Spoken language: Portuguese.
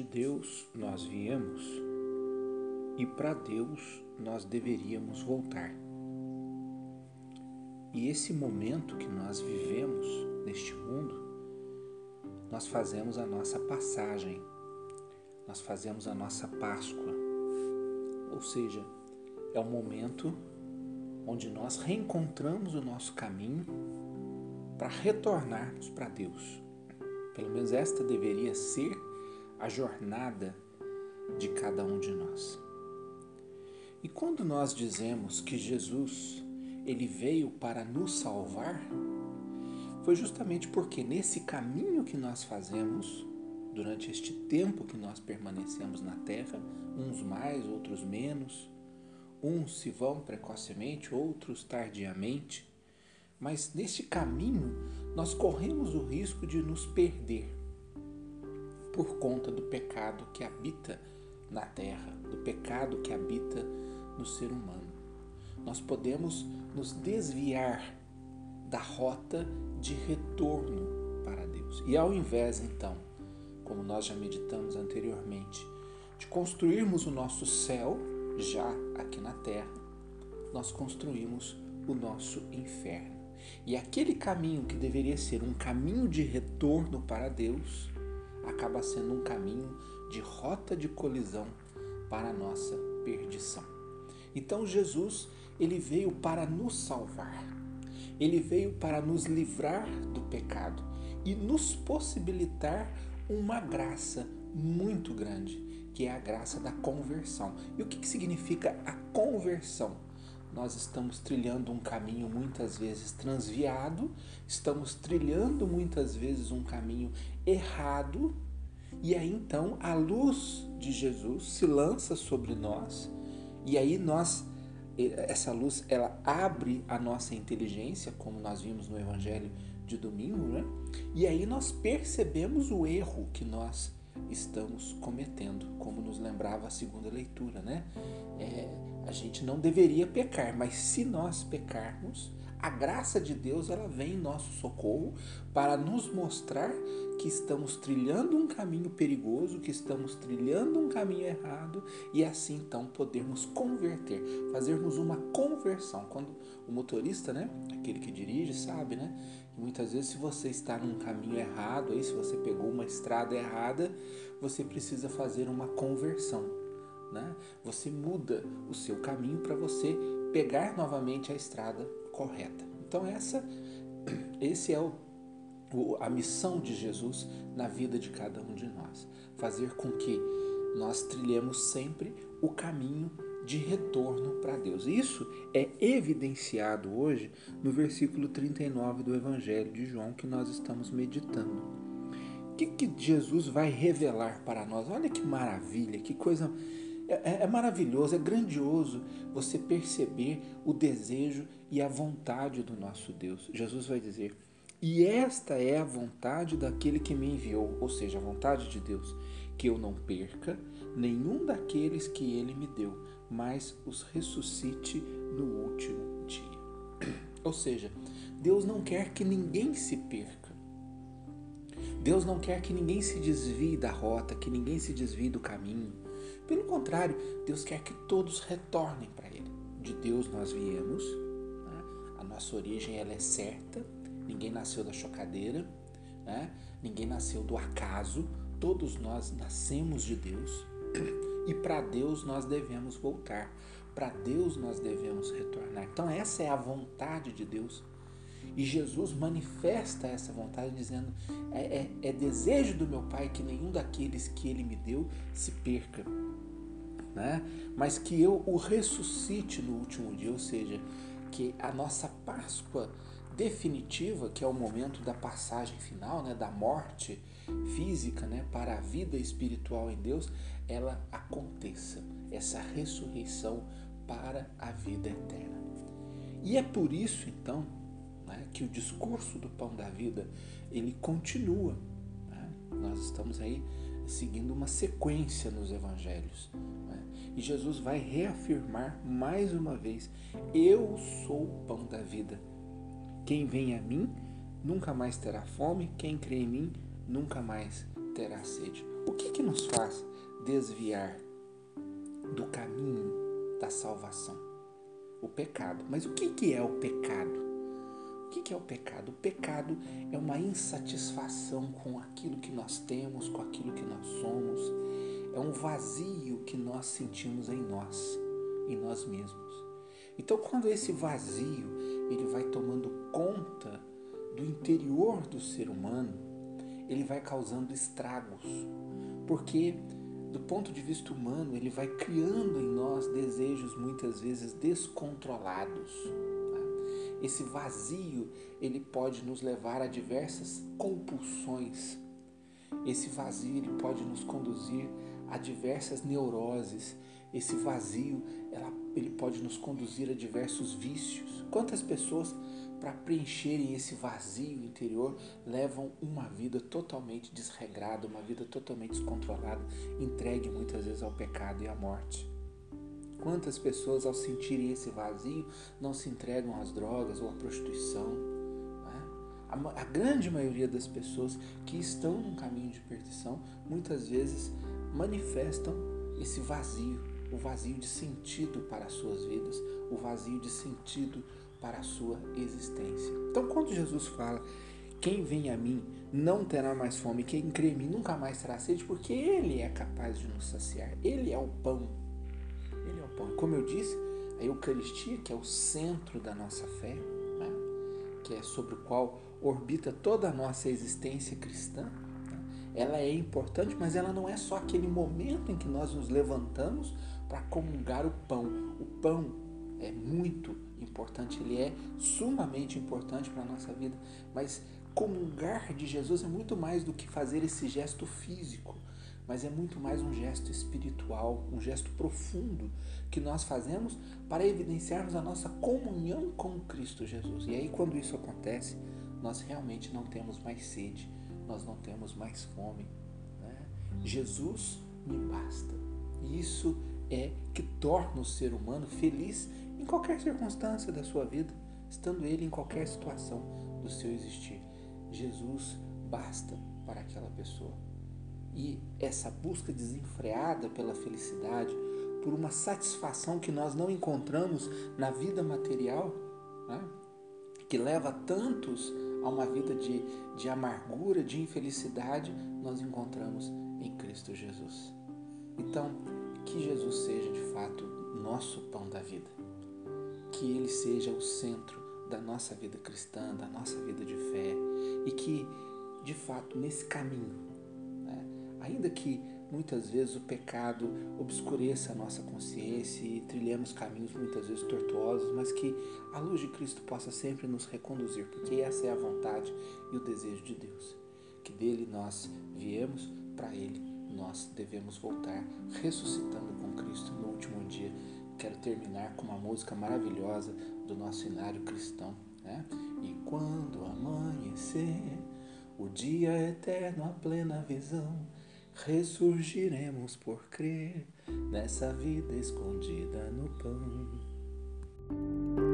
De Deus nós viemos e para Deus nós deveríamos voltar. E esse momento que nós vivemos neste mundo, nós fazemos a nossa passagem, nós fazemos a nossa Páscoa. Ou seja, é o momento onde nós reencontramos o nosso caminho para retornarmos para Deus. Pelo menos esta deveria ser a jornada de cada um de nós. E quando nós dizemos que Jesus ele veio para nos salvar, foi justamente porque nesse caminho que nós fazemos, durante este tempo que nós permanecemos na terra, uns mais, outros menos, uns se vão precocemente, outros tardiamente, mas neste caminho nós corremos o risco de nos perder por conta do pecado que habita na terra, do pecado que habita no ser humano. Nós podemos nos desviar da rota de retorno para Deus. E ao invés, então, como nós já meditamos anteriormente, de construirmos o nosso céu já aqui na terra, nós construímos o nosso inferno. E aquele caminho que deveria ser um caminho de retorno para Deus, acaba sendo um caminho de rota de colisão para a nossa perdição. Então Jesus, ele veio para nos salvar. Ele veio para nos livrar do pecado e nos possibilitar uma graça muito grande, que é a graça da conversão. E o que, que significa a conversão? Nós estamos trilhando um caminho muitas vezes transviado, estamos trilhando muitas vezes um caminho errado, e aí então a luz de Jesus se lança sobre nós, e aí nós essa luz ela abre a nossa inteligência, como nós vimos no evangelho de domingo, né? E aí nós percebemos o erro que nós estamos cometendo, como nos lembrava a segunda leitura, né? É, a gente não deveria pecar, mas se nós pecarmos, a graça de Deus ela vem em nosso socorro para nos mostrar que estamos trilhando um caminho perigoso, que estamos trilhando um caminho errado e assim então podermos converter, fazermos uma conversão. Quando o motorista, né, aquele que dirige, sabe, né, que muitas vezes se você está num caminho errado, aí se você pegou uma estrada errada, você precisa fazer uma conversão, né? Você muda o seu caminho para você pegar novamente a estrada correta. Então essa esse é o, o, a missão de Jesus na vida de cada um de nós, fazer com que nós trilhemos sempre o caminho de retorno para Deus. Isso é evidenciado hoje no versículo 39 do Evangelho de João que nós estamos meditando. O que, que Jesus vai revelar para nós? Olha que maravilha, que coisa é, é, é, maravilhoso, é grandioso você perceber o desejo e a vontade do nosso Deus. Jesus vai dizer: E esta é a vontade daquele que me enviou, ou seja, a vontade de Deus, que eu não perca nenhum daqueles que ele me deu, mas os ressuscite no último dia. Ou seja, Deus não quer que ninguém se perca. Deus não quer que ninguém se desvie da rota, que ninguém se desvie do caminho. Pelo contrário, Deus quer que todos retornem para Ele. De Deus nós viemos, né? a nossa origem ela é certa, ninguém nasceu da chocadeira, né? ninguém nasceu do acaso, todos nós nascemos de Deus e para Deus nós devemos voltar, para Deus nós devemos retornar. Então, essa é a vontade de Deus. E Jesus manifesta essa vontade dizendo: é, é, é desejo do meu Pai que nenhum daqueles que Ele me deu se perca, né? mas que eu o ressuscite no último dia, ou seja, que a nossa Páscoa definitiva, que é o momento da passagem final, né, da morte física, né, para a vida espiritual em Deus, ela aconteça, essa ressurreição para a vida eterna. E é por isso então né, que o discurso do pão da vida ele continua. Né? Nós estamos aí seguindo uma sequência nos evangelhos. Né? E Jesus vai reafirmar mais uma vez: Eu sou o pão da vida. Quem vem a mim nunca mais terá fome, quem crê em mim nunca mais terá sede. O que, que nos faz desviar do caminho da salvação? O pecado. Mas o que, que é o pecado? Que é o pecado? O pecado é uma insatisfação com aquilo que nós temos, com aquilo que nós somos. É um vazio que nós sentimos em nós, em nós mesmos. Então, quando esse vazio ele vai tomando conta do interior do ser humano, ele vai causando estragos, porque do ponto de vista humano, ele vai criando em nós desejos muitas vezes descontrolados esse vazio, ele pode nos levar a diversas compulsões. Esse vazio, ele pode nos conduzir a diversas neuroses. Esse vazio, ela, ele pode nos conduzir a diversos vícios. Quantas pessoas, para preencherem esse vazio interior, levam uma vida totalmente desregrada, uma vida totalmente descontrolada, entregue muitas vezes ao pecado e à morte. Quantas pessoas, ao sentirem esse vazio, não se entregam às drogas ou à prostituição? Né? A, a grande maioria das pessoas que estão num caminho de perdição, muitas vezes manifestam esse vazio, o vazio de sentido para as suas vidas, o vazio de sentido para a sua existência. Então, quando Jesus fala, quem vem a mim não terá mais fome, quem crê em mim nunca mais terá sede, porque Ele é capaz de nos saciar, Ele é o pão pão. Como eu disse, a Eucaristia, que é o centro da nossa fé, né? que é sobre o qual orbita toda a nossa existência cristã, né? ela é importante, mas ela não é só aquele momento em que nós nos levantamos para comungar o pão. O pão é muito importante, ele é sumamente importante para a nossa vida, mas comungar de Jesus é muito mais do que fazer esse gesto físico mas é muito mais um gesto espiritual, um gesto profundo que nós fazemos para evidenciarmos a nossa comunhão com Cristo Jesus. E aí, quando isso acontece, nós realmente não temos mais sede, nós não temos mais fome. Né? Jesus me basta. E isso é que torna o ser humano feliz em qualquer circunstância da sua vida, estando ele em qualquer situação do seu existir. Jesus basta para aquela pessoa. E essa busca desenfreada pela felicidade, por uma satisfação que nós não encontramos na vida material, né? que leva tantos a uma vida de, de amargura, de infelicidade, nós encontramos em Cristo Jesus. Então, que Jesus seja de fato nosso pão da vida, que Ele seja o centro da nossa vida cristã, da nossa vida de fé e que, de fato, nesse caminho Ainda que muitas vezes o pecado obscureça a nossa consciência e trilhemos caminhos muitas vezes tortuosos, mas que a luz de Cristo possa sempre nos reconduzir, porque essa é a vontade e o desejo de Deus. Que dele nós viemos, para ele nós devemos voltar, ressuscitando com Cristo no último dia. Quero terminar com uma música maravilhosa do nosso inário cristão. Né? E quando amanhecer, o dia eterno, a plena visão ressurgiremos por crer nessa vida escondida no pão.